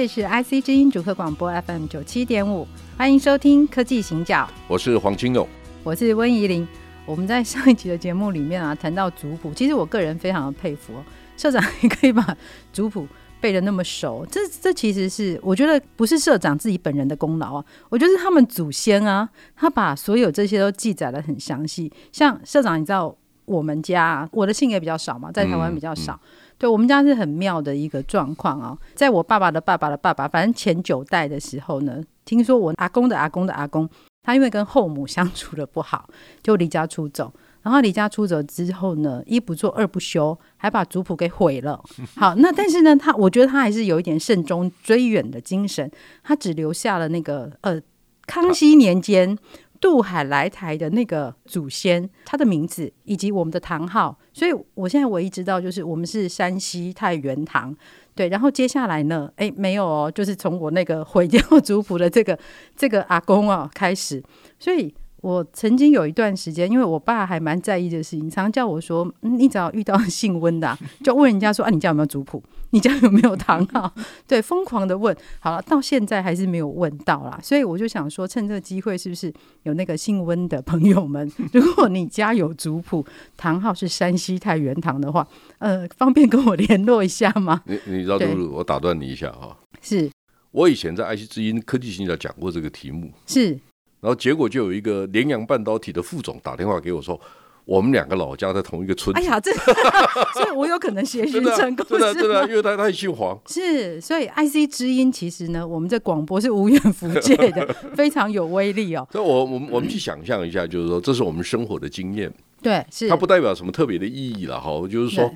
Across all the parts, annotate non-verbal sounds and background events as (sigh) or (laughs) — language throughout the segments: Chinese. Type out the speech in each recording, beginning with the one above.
这是 IC 之音主客广播 FM 九七点五，欢迎收听《科技行脚》。我是黄金勇，我是温怡玲。我们在上一集的节目里面啊，谈到族谱，其实我个人非常的佩服哦社长，也可以把族谱背的那么熟。这这其实是我觉得不是社长自己本人的功劳啊，我觉得是他们祖先啊，他把所有这些都记载的很详细。像社长，你知道我们家啊，我的姓也比较少嘛，在台湾比较少。嗯嗯对，我们家是很妙的一个状况啊，在我爸爸的爸爸的爸爸，反正前九代的时候呢，听说我阿公的阿公的阿公，他因为跟后母 (laughs) 相处的不好，就离家出走。然后离家出走之后呢，一不做二不休，还把族谱给毁了。好，那但是呢，他我觉得他还是有一点慎终追远的精神，他只留下了那个呃，康熙年间。渡海来台的那个祖先，他的名字以及我们的堂号，所以我现在唯一知道就是我们是山西太原堂，对。然后接下来呢，哎，没有哦，就是从我那个毁掉族谱的这个这个阿公哦开始，所以。我曾经有一段时间，因为我爸还蛮在意的事情，常常叫我说：“嗯，你只要遇到姓温的，啊，就问人家说：‘啊，你家有没有族谱？你家有没有堂号？’对，疯狂的问。好了，到现在还是没有问到啦。所以我就想说，趁这个机会，是不是有那个姓温的朋友们，如果你家有族谱，堂号是山西太原堂的话，呃，方便跟我联络一下吗？你你知道，露露，我打断你一下哈。是我以前在爱惜之音科技行脚讲过这个题目。是。然后结果就有一个联阳半导体的副总打电话给我说，我们两个老家在同一个村。哎呀，这 (laughs) 所以我有可能协寻成功，真的真的，因为他他也姓黄。是，所以 IC 之音其实呢，我们这广播是无远弗届的，(laughs) 非常有威力哦。所以我我们我们去想象一下，就是说这是我们生活的经验。对，是。它不代表什么特别的意义了哈，就是说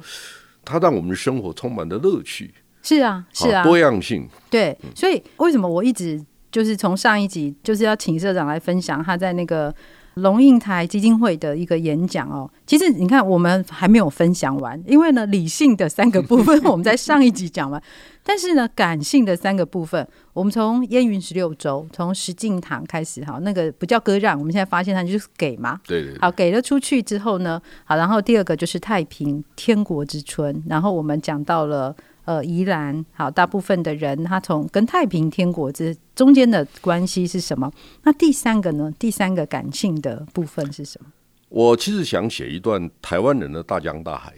它让我们的生活充满了乐趣。是啊，是啊，多样性。对，所以为什么我一直。就是从上一集就是要请社长来分享他在那个龙应台基金会的一个演讲哦。其实你看我们还没有分享完，因为呢理性的三个部分我们在上一集讲完，(laughs) 但是呢感性的三个部分，我们从燕云十六州从石敬瑭开始哈，那个不叫割让，我们现在发现它就是给嘛，对对，好给了出去之后呢，好，然后第二个就是太平天国之春，然后我们讲到了。呃，宜兰好，大部分的人他从跟太平天国这中间的关系是什么？那第三个呢？第三个感性的部分是什么？我其实想写一段台湾人的大江大海。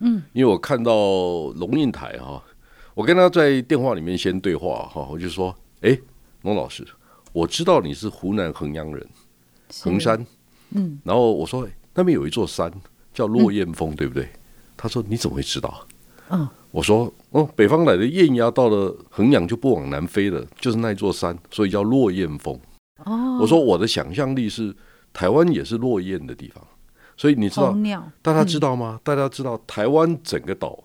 嗯，因为我看到龙应台哈，我跟他在电话里面先对话哈，我就说，哎，龙老师，我知道你是湖南衡阳人，衡山，嗯，然后我说那边有一座山叫落雁峰，嗯、对不对？他说你怎么会知道？嗯。我说哦，北方来的雁鸭到了衡阳就不往南飞了，就是那座山，所以叫落雁峰。哦，我说我的想象力是台湾也是落雁的地方，所以你知道，大家知道吗？嗯、大家知道台湾整个岛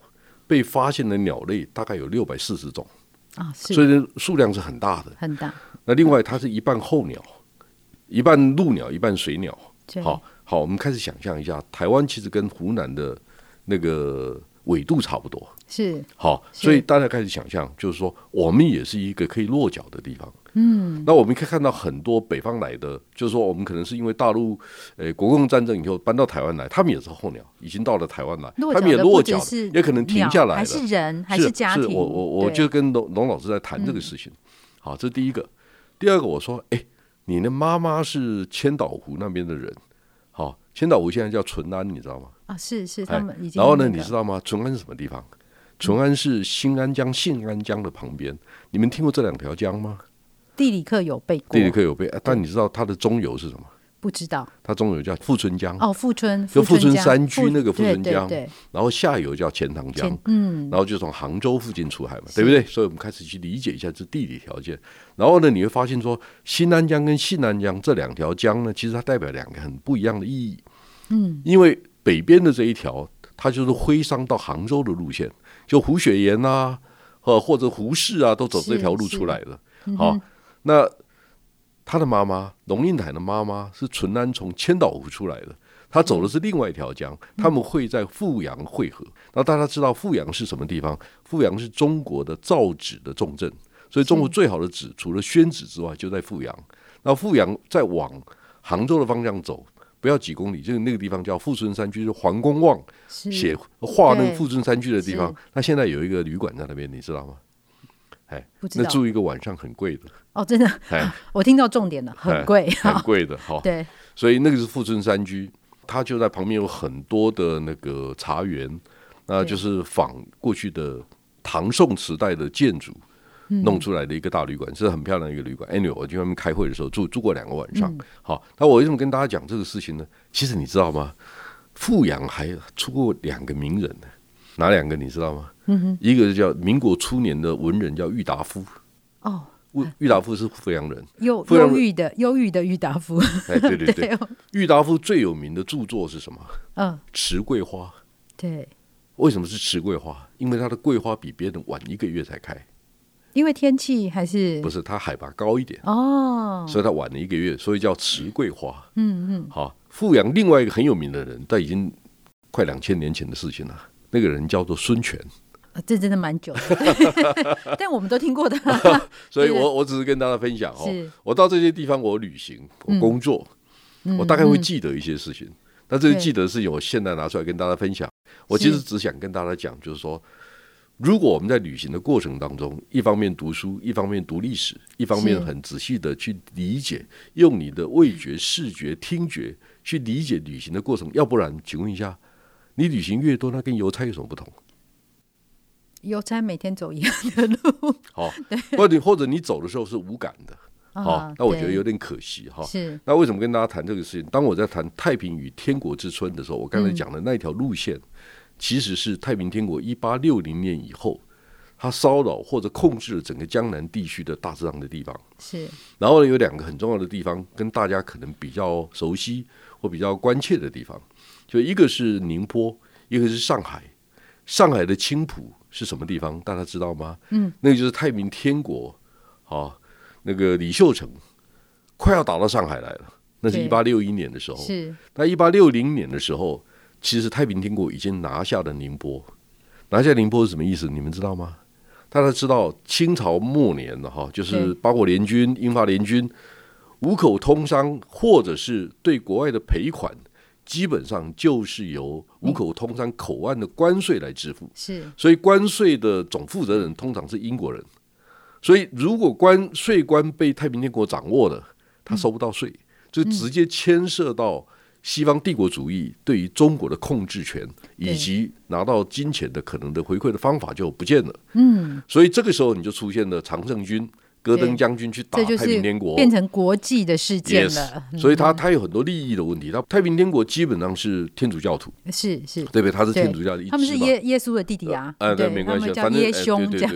被发现的鸟类大概有六百四十种啊，所以数量是很大的，很大。那另外它是一半候鸟，一半陆鸟，一半水鸟。好好，我们开始想象一下，台湾其实跟湖南的那个纬度差不多。是好，所以大家开始想象，就是说，我们也是一个可以落脚的地方。嗯，那我们可以看到很多北方来的，就是说，我们可能是因为大陆呃国共战争以后搬到台湾来，他们也是候鸟，已经到了台湾来，他们也落脚，也可能停下来了。还是人，还是家庭？是我我我就跟龙龙老师在谈这个事情。好，这是第一个。第二个，我说，哎，你的妈妈是千岛湖那边的人。好，千岛湖现在叫淳安，你知道吗？啊，是是，他们已经。然后呢，你知道吗？淳安是什么地方？淳安是新安江、信安江的旁边，你们听过这两条江吗？地理课有背过，地理课有背，但你知道它的中游是什么？不知道。它中游叫富春江。哦，富春就富春山区那个富春江，然后下游叫钱塘江，嗯，然后就从杭州附近出海嘛，对不对？所以我们开始去理解一下这地理条件，然后呢，你会发现说，新安江跟信安江这两条江呢，其实它代表两个很不一样的意义，嗯，因为北边的这一条。它就是徽商到杭州的路线，就胡雪岩啊，呃或者胡适啊，都走这条路出来的。好，那他的妈妈龙应台的妈妈是淳安从千岛湖出来的，他走的是另外一条江，他们会在富阳汇合。那大家知道富阳是什么地方？富阳是中国的造纸的重镇，所以中国最好的纸除了宣纸之外，就在富阳。那富阳再往杭州的方向走，不要几公里，就是那个地方叫富春山居，就是黄公望写画那个富春山居的地方。那现在有一个旅馆在那边，你知道吗？哎，那住一个晚上很贵的哦，真的。哎，(laughs) 我听到重点了，很贵，很贵的。好，对，所以那个是富春山居，它就在旁边有很多的那个茶园，那就是仿过去的唐宋时代的建筑。弄出来的一个大旅馆，是很漂亮的一个旅馆。Anyway，我去外面开会的时候住住过两个晚上。好，那我为什么跟大家讲这个事情呢？其实你知道吗？富阳还出过两个名人呢，哪两个你知道吗？一个是叫民国初年的文人，叫郁达夫。哦，郁达夫是富阳人，忧忧郁的忧郁的郁达夫。哎，对对对，(laughs) 郁达夫最有名的著作是什么？嗯，池桂花。对，为什么是池桂花？因为它的桂花比别人晚一个月才开。因为天气还是不是它海拔高一点哦，所以它晚了一个月，所以叫池桂花。嗯嗯，好，富阳另外一个很有名的人，但已经快两千年前的事情了。那个人叫做孙权，啊，这真的蛮久的，(laughs) 但我们都听过的。(laughs) 所以我我只是跟大家分享哦，我到这些地方我旅行，我工作，我大概会记得一些事情。但这个记得事情，我现在拿出来跟大家分享。我其实只想跟大家讲，就是说。如果我们在旅行的过程当中，一方面读书，一方面读历史，一方面很仔细的去理解，用你的味觉、视觉、听觉去理解旅行的过程，要不然，请问一下，你旅行越多，那跟邮差有什么不同？邮差每天走一样的路，(laughs) 好，或者或者你走的时候是无感的，好，那我觉得有点可惜哈。是，那为什么跟大家谈这个事情？当我在谈太平与天国之春的时候，我刚才讲的那条路线。其实是太平天国一八六零年以后，他骚扰或者控制了整个江南地区的大致上的地方。是，然后呢有两个很重要的地方，跟大家可能比较熟悉或比较关切的地方，就一个是宁波，一个是上海。上海的青浦是什么地方？大家知道吗？嗯，那个就是太平天国，啊，那个李秀成快要打到上海来了。那是一八六一年的时候。是，那一八六零年的时候。其实太平天国已经拿下了宁波，拿下宁波是什么意思？你们知道吗？大家知道清朝末年的哈，就是八国联军、英法联军，五口通商或者是对国外的赔款，基本上就是由五口通商口岸的关税来支付。是，所以关税的总负责人通常是英国人。所以如果关税关被太平天国掌握了，他收不到税，就直接牵涉到。西方帝国主义对于中国的控制权，以及拿到金钱的可能的回馈的方法就不见了。嗯，所以这个时候你就出现了常胜军、戈登将军去打太平天国，变成国际的事件了。Yes, 所以他他有很多利益的问题。他太平天国基本上是天主教徒，是是，对不对？他是天主教的一，他们是耶耶稣的弟弟啊。呃、对，没关系，反正耶兄这样。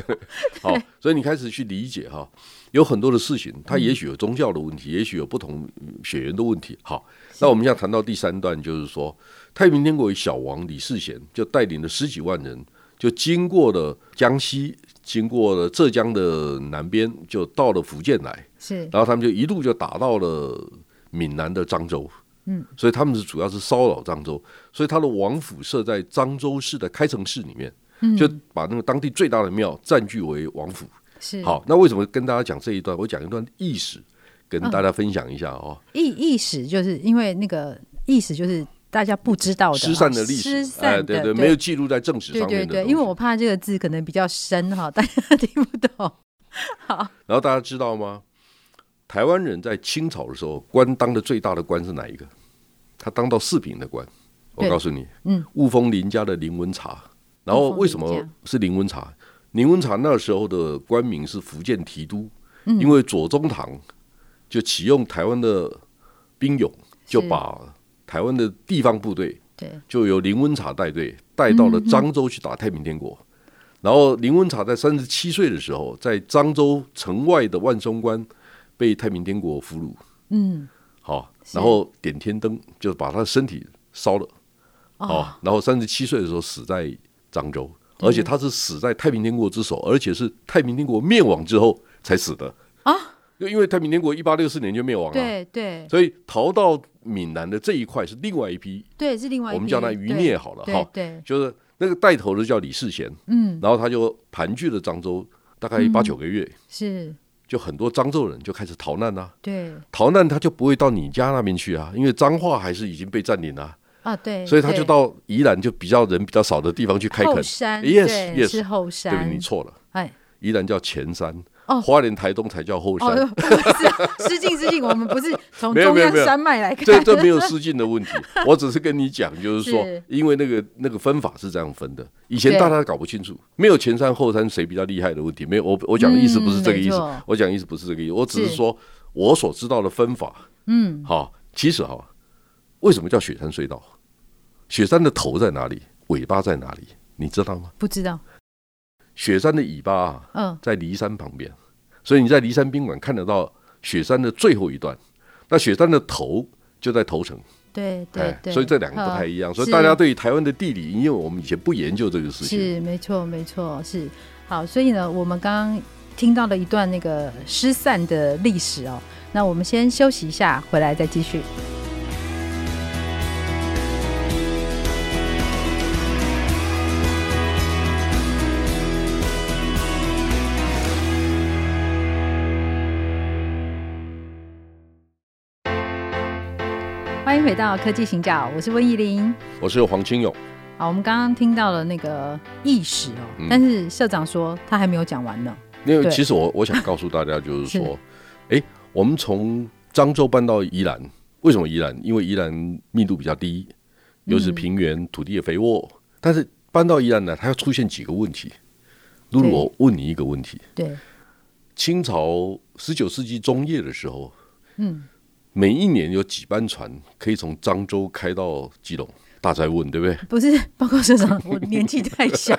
(laughs) 好，(laughs) 所以你开始去理解哈，有很多的事情，他也许有宗教的问题，也许有不同血缘的问题。好。那我们要谈到第三段，就是说，太平天国小王李世贤就带领了十几万人，就经过了江西，经过了浙江的南边，就到了福建来。是，然后他们就一路就打到了闽南的漳州。嗯，所以他们是主要是骚扰漳州，所以他的王府设在漳州市的开城市里面，就把那个当地最大的庙占据为王府。是，好，那为什么跟大家讲这一段？我讲一段历史。跟大家分享一下哦，历历史就是因为那个意史就是大家不知道的失散的历史，哎，对对，没有记录在正史上面的。对对，因为我怕这个字可能比较深哈，大家听不懂。(laughs) 好，然后大家知道吗？台湾人在清朝的时候，官当的最大的官是哪一个？他当到四品的官。我告诉你，嗯，雾峰林家的林文茶。然后为什么是林文茶？林文茶那时候的官名是福建提督，因为左宗棠。就启用台湾的兵勇，就把台湾的地方部队，就由林文茶带队带到了漳州去打太平天国。然后林文茶在三十七岁的时候，在漳州城外的万松关被太平天国俘虏。嗯，好，然后点天灯，就把他的身体烧了。哦，然后三十七岁的时候死在漳州，而且他是死在太平天国之手，而且是太平天国灭亡之后才死的啊。就因为太平天国一八六四年就灭亡了，对对，所以逃到闽南的这一块是另外一批，对，是另外一批，我们叫他余孽好了哈，对，就是那个带头的叫李世贤，嗯，然后他就盘踞了漳州大概八九个月，是。就很多漳州人就开始逃难啊，对，逃难他就不会到你家那边去啊，因为彰化还是已经被占领了啊，对，所以他就到宜兰就比较人比较少的地方去开垦。后山，yes yes，是后山，对，你错了，哎，宜兰叫前山。哦，花莲、台东才叫后山。(laughs) 失敬失敬，我们不是从中央山脉来看。这这没有失敬的问题，(laughs) 我只是跟你讲，就是说，因为那个那个分法是这样分的，以前大家搞不清楚，没有前山后山谁比较厉害的问题，没有。我我讲的意思不是这个意思，我讲的意思不是这个意思，我只是说我所知道的分法。嗯，好，其实哈，为什么叫雪山隧道？雪山的头在哪里？尾巴在哪里？你知道吗？不知道。雪山的尾巴啊，嗯，在骊山旁边，所以你在骊山宾馆看得到雪山的最后一段。那雪山的头就在头城，对对对，所以这两个不太一样。所以大家对于台湾的地理，因为我们以前不研究这个事情，是没错没错是好。所以呢，我们刚刚听到了一段那个失散的历史哦。那我们先休息一下，回来再继续。欢迎回到科技行脚，我是温怡玲，我是黄清勇。好，我们刚刚听到了那个意史哦，嗯、但是社长说他还没有讲完呢。因为其实我我想告诉大家，就是说，哎 (laughs) 是，我们从漳州搬到宜兰，为什么宜兰？因为宜兰密度比较低，又是平原，嗯、土地也肥沃。但是搬到宜兰呢，它要出现几个问题。露露，我问你一个问题。对，清朝十九世纪中叶的时候，嗯。每一年有几班船可以从漳州开到基隆？大哉问，对不对？不是，报告社长，我年纪太小，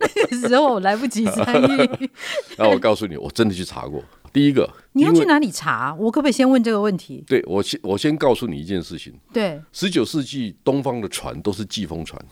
那个时候我来不及参与。(laughs) 那我告诉你，我真的去查过。第一个，你要去哪里查？我可不可以先问这个问题？对，我先我先告诉你一件事情。对，十九世纪东方的船都是季风船。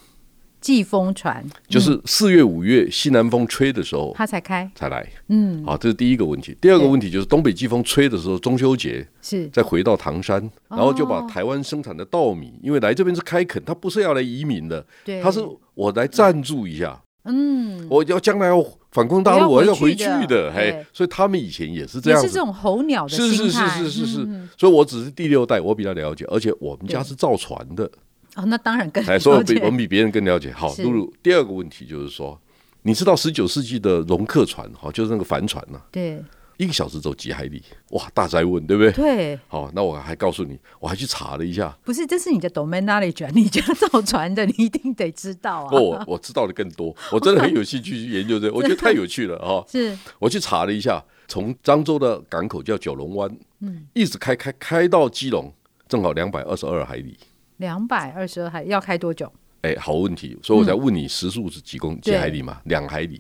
季风船。就是四月五月西南风吹的时候，它才开。才来。嗯，好，这是第一个问题。第二个问题就是东北季风吹的时候，中秋节是。再回到唐山，然后就把台湾生产的稻米，因为来这边是开垦，他不是要来移民的，对，他是我来赞助一下。嗯，我要将来要反攻大陆，我要回去的。嘿，所以他们以前也是这样，是这种候鸟的是是是是是，所以我只是第六代，我比较了解，而且我们家是造船的。哦，那当然更了解。所以比我们比别人更了解。好，露露，第二个问题就是说，你知道十九世纪的龙客船，哈，就是那个帆船呐，对，一个小时走几海里？哇，大灾问，对不对？对。好，那我还告诉你，我还去查了一下。不是，这是你的 domain knowledge，你家造船的，你一定得知道啊。不，我知道的更多，我真的很有兴趣去研究这个，(laughs) 我觉得太有趣了哈。是。我去查了一下，从漳州的港口叫九龙湾，嗯，一直开开开到基隆，正好两百二十二海里。两百二十二海要开多久？哎，好问题，所以我才问你时速是几公几海里嘛？两海里，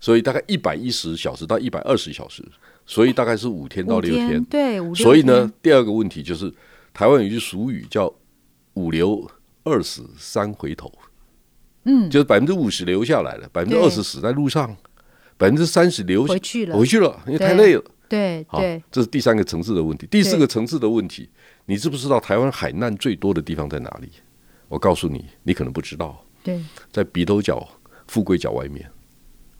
所以大概一百一十小时到一百二十小时，所以大概是五天到六天。对，所以呢，第二个问题就是台湾有一句俗语叫“五流二死三回头”，嗯，就是百分之五十留下来了，百分之二十死在路上，百分之三十留回去了，回去了，因为太累了。对，对，这是第三个层次的问题。第四个层次的问题。你知不知道台湾海难最多的地方在哪里？我告诉你，你可能不知道。对，在鼻头角、富贵角外面。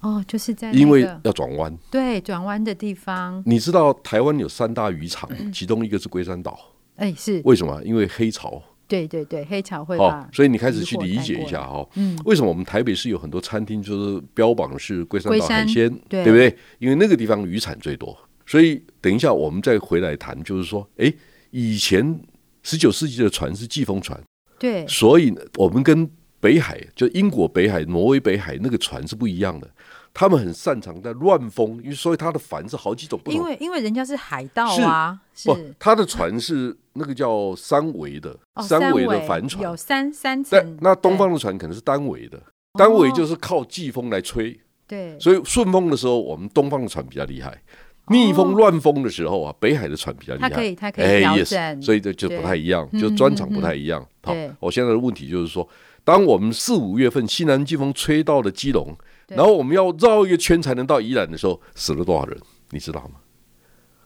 哦，就是在因为要转弯。对，转弯的地方。你知道台湾有三大渔场，其中一个是龟山岛。哎，是为什么？因为黑潮。对对对，黑潮会哦。所以你开始去理解一下哈。嗯。为什么我们台北市有很多餐厅就是标榜是龟山岛海鲜？对不对？因为那个地方渔产最多。所以等一下我们再回来谈，就是说，哎。以前十九世纪的船是季风船，对，所以我们跟北海，就英国北海、挪威北海那个船是不一样的。他们很擅长在乱风，因为所以他的帆是好几种不同。因为因为人家是海盗啊，是不？他的船是那个叫三维的，三维的帆船，有三三层。那东方的船可能是单维的，单维就是靠季风来吹。对，所以顺风的时候，我们东方的船比较厉害。逆风乱风的时候啊，北海的船比较厉害，它可以它可以调整，哎 yes, 所以这就不太一样，就专长不太一样。好，我现在的问题就是说，当我们四五月份西南季风吹到了基隆，然后我们要绕一个圈才能到宜兰的时候，死了多少人？你知道吗？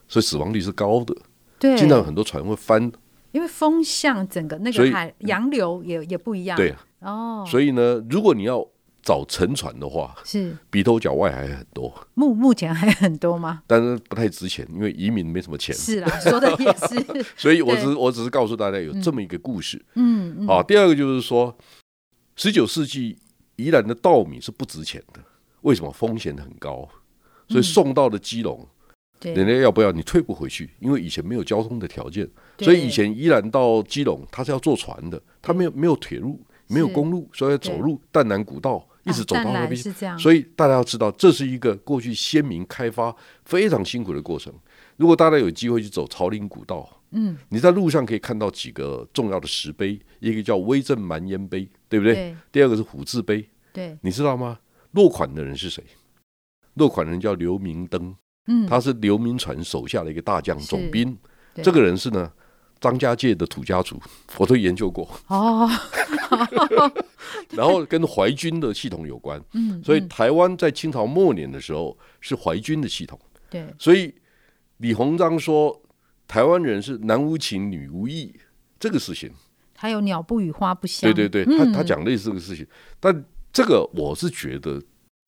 所以死亡率是高的，对，经常有很多船会翻，因为风向整个那个海洋流也也不一样，对。啊，哦，所以呢，如果你要找沉船的话，是鼻头角外还很多，目目前还很多吗？但是不太值钱，因为移民没什么钱。是啦，说的也是。(laughs) 所以我只是我只是告诉大家有这么一个故事。嗯嗯。好，第二个就是说，十九世纪宜兰的稻米是不值钱的，为什么？风险很高，所以送到了基隆，人家要不要你退不回去，因为以前没有交通的条件，所以以前宜兰到基隆它是要坐船的，它没有没有铁路，没有公路，所以要走路淡南古道。一直走到那边去，所以大家要知道，这是一个过去先民开发非常辛苦的过程。如果大家有机会去走朝林古道，嗯，你在路上可以看到几个重要的石碑，一个叫威震蛮烟碑，对不对？对。第二个是虎字碑，对。你知道吗？落款的人是谁？落款人叫刘明灯，嗯，他是刘铭传手下的一个大将总兵。这个人是呢。张家界的土家族，我都研究过。哦。(laughs) 然后跟淮军的系统有关，嗯，所以台湾在清朝末年的时候是淮军的系统，对。所以李鸿章说台湾人是男无情女无义这个事情，还有鸟不语花不香，对对对，他他讲类似这个事情，但这个我是觉得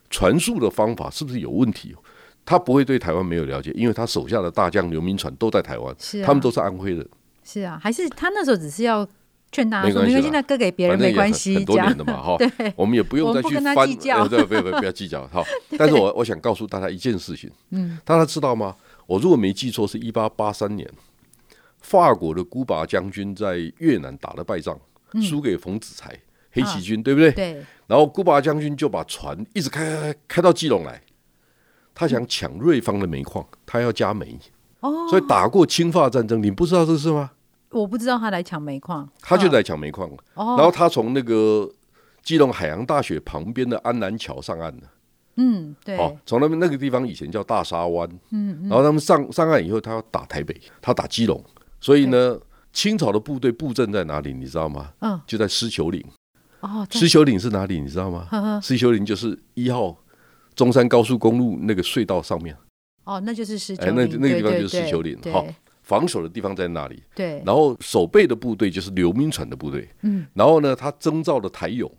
传述的方法是不是有问题？他不会对台湾没有了解，因为他手下的大将刘铭传都在台湾，他们都是安徽人。是啊，还是他那时候只是要劝大家说，因为现在割给别人没关系，很多年的嘛，哈。(laughs) 对，我们也不用再去翻，对，不要不要不要计较，哈。(laughs) 但是我我想告诉大家一件事情，嗯，大家知道吗？我如果没记错，是一八八三年，法国的孤拔将军在越南打了败仗，输给冯子材黑旗军，对不对？对。然后孤拔将军就把船一直开开开到基隆来，他想抢瑞芳的煤矿，他要加煤，哦，所以打过侵华战争，你不知道这个事吗？我不知道他来抢煤矿，他就来抢煤矿。然后他从那个基隆海洋大学旁边的安南桥上岸了。嗯，对。哦，从那边那个地方以前叫大沙湾。嗯，然后他们上上岸以后，他要打台北，他打基隆。所以呢，清朝的部队布阵在哪里？你知道吗？嗯，就在狮球岭。哦，狮球岭是哪里？你知道吗？狮球岭就是一号中山高速公路那个隧道上面。哦，那就是狮球岭。哎，那那个地方就是狮球岭。好。防守的地方在那里？对，然后守备的部队就是刘铭传的部队。嗯，然后呢，他征召了台勇，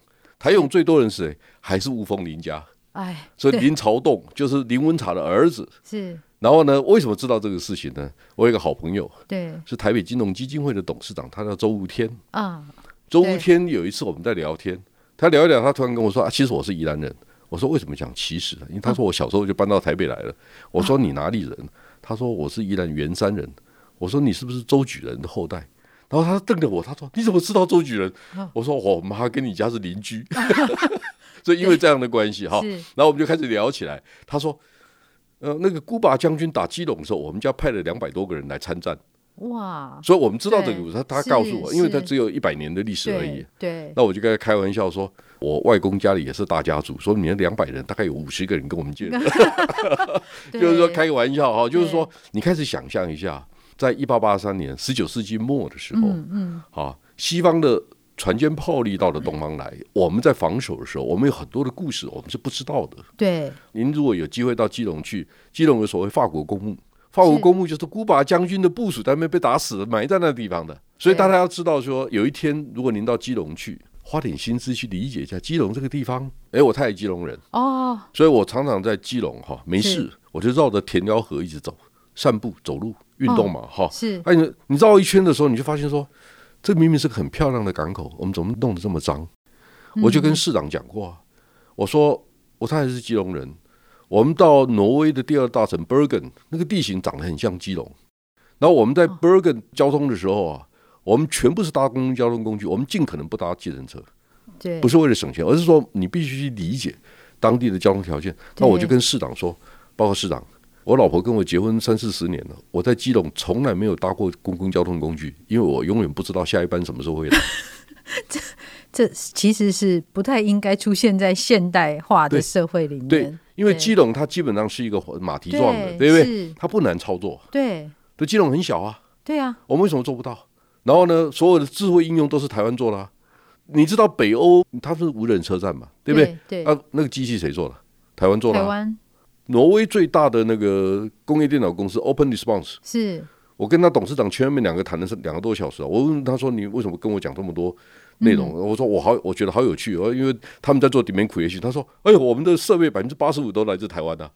台勇最多人是谁？还是吴峰林家。哎，所以林朝栋就是林文茶的儿子。是。然后呢，为什么知道这个事情呢？我有一个好朋友，对，是台北金融基金会的董事长，他叫周无天。啊，周无天有一次我们在聊天，他聊一聊，他突然跟我说：“啊，其实我是宜兰人。”我说：“为什么讲其实呢？因为他说我小时候就搬到台北来了。”我说：“你哪里人？”他说：“我是宜兰员山人。”我说，你是不是周举人的后代？然后他瞪着我，他说：“你怎么知道周举人？”我说：“我妈跟你家是邻居。(laughs) ”所以因为这样的关系哈，然后我们就开始聊起来。他说：“呃，那个孤拔将军打基隆的时候，我们家派了两百多个人来参战。”哇！所以我们知道这个故事。他他告诉我，因为他只有一百年的历史而已。对。那我就跟他开玩笑说：“我外公家里也是大家族，说你那两百人，大概有五十个人跟我们见。(laughs) (laughs) ”就是说开个玩笑哈，就是说你开始想象一下。在一八八三年，十九世纪末的时候，嗯嗯，啊，西方的船坚炮利到了东方来，我们在防守的时候，我们有很多的故事，我们是不知道的。对，您如果有机会到基隆去，基隆有所谓法国公墓，法国公墓就是古巴将军的部署在那边被打死了，埋在那地方的。所以大家要知道说，有一天如果您到基隆去，花点心思去理解一下基隆这个地方。哎，我太太基隆人。哦，所以我常常在基隆哈，没事我就绕着田寮河一直走，散步走路。运动嘛，哈、哦，是。哎，你你绕一圈的时候，你就发现说，这明明是个很漂亮的港口，我们怎么弄得这么脏？嗯、我就跟市长讲过，我说我太太是基隆人，我们到挪威的第二大城 Bergen，那个地形长得很像基隆。然后我们在 Bergen 交通的时候啊，我们全部是搭公共交通工具，我们尽可能不搭计程车，对，不是为了省钱，而是说你必须去理解当地的交通条件。那我就跟市长说，包括市长。我老婆跟我结婚三四十年了，我在基隆从来没有搭过公共交通工具，因为我永远不知道下一班什么时候会来。(laughs) 这这其实是不太应该出现在现代化的社会里面。对，对，因为基隆它基本上是一个马蹄状的，对，对不对？它不难操作。对，对，基隆很小啊。对啊，我们为什么做不到？然后呢，所有的智慧应用都是台湾做的啊。你知道北欧它是无人车站嘛？对不对？对。啊，那个机器谁做的？台湾做的。台湾。挪威最大的那个工业电脑公司 Open Response 是。我跟他董事长前面两个谈的是两个多小时啊。我问他说：“你为什么跟我讲这么多内容？”嗯、我说：“我好，我觉得好有趣哦，因为他们在做 demand creation。”他说：“哎呦，我们的设备百分之八十五都来自台湾的。”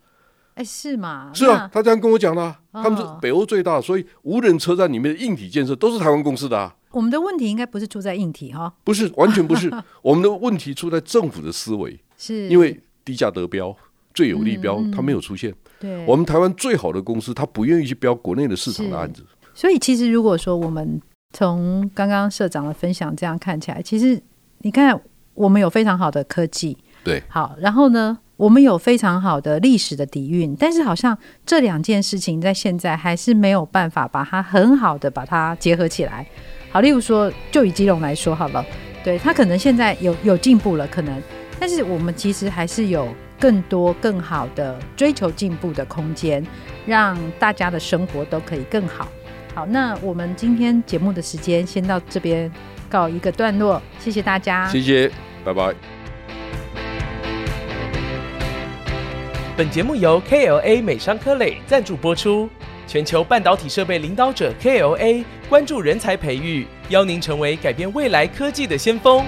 哎，是吗？是啊，他这样跟我讲的。他们是北欧最大，所以无人车站里面的硬体建设都是台湾公司的啊。我们的问题应该不是出在硬体哈，不是，完全不是。我们的问题出在政府的思维，(laughs) 是因为低价得标、最有利标，它没有出现。对，我们台湾最好的公司，他不愿意去标国内的市场的案子。所以，其实如果说我们从刚刚社长的分享这样看起来，其实你看，我们有非常好的科技，对，好，然后呢，我们有非常好的历史的底蕴，但是好像这两件事情在现在还是没有办法把它很好的把它结合起来。好，例如说，就以基隆来说好了，对，他可能现在有有进步了，可能，但是我们其实还是有更多更好的追求进步的空间，让大家的生活都可以更好。好，那我们今天节目的时间先到这边告一个段落，谢谢大家，谢谢，拜拜。本节目由 KLA 美商科磊赞助播出。全球半导体设备领导者 KLA 关注人才培育，邀您成为改变未来科技的先锋。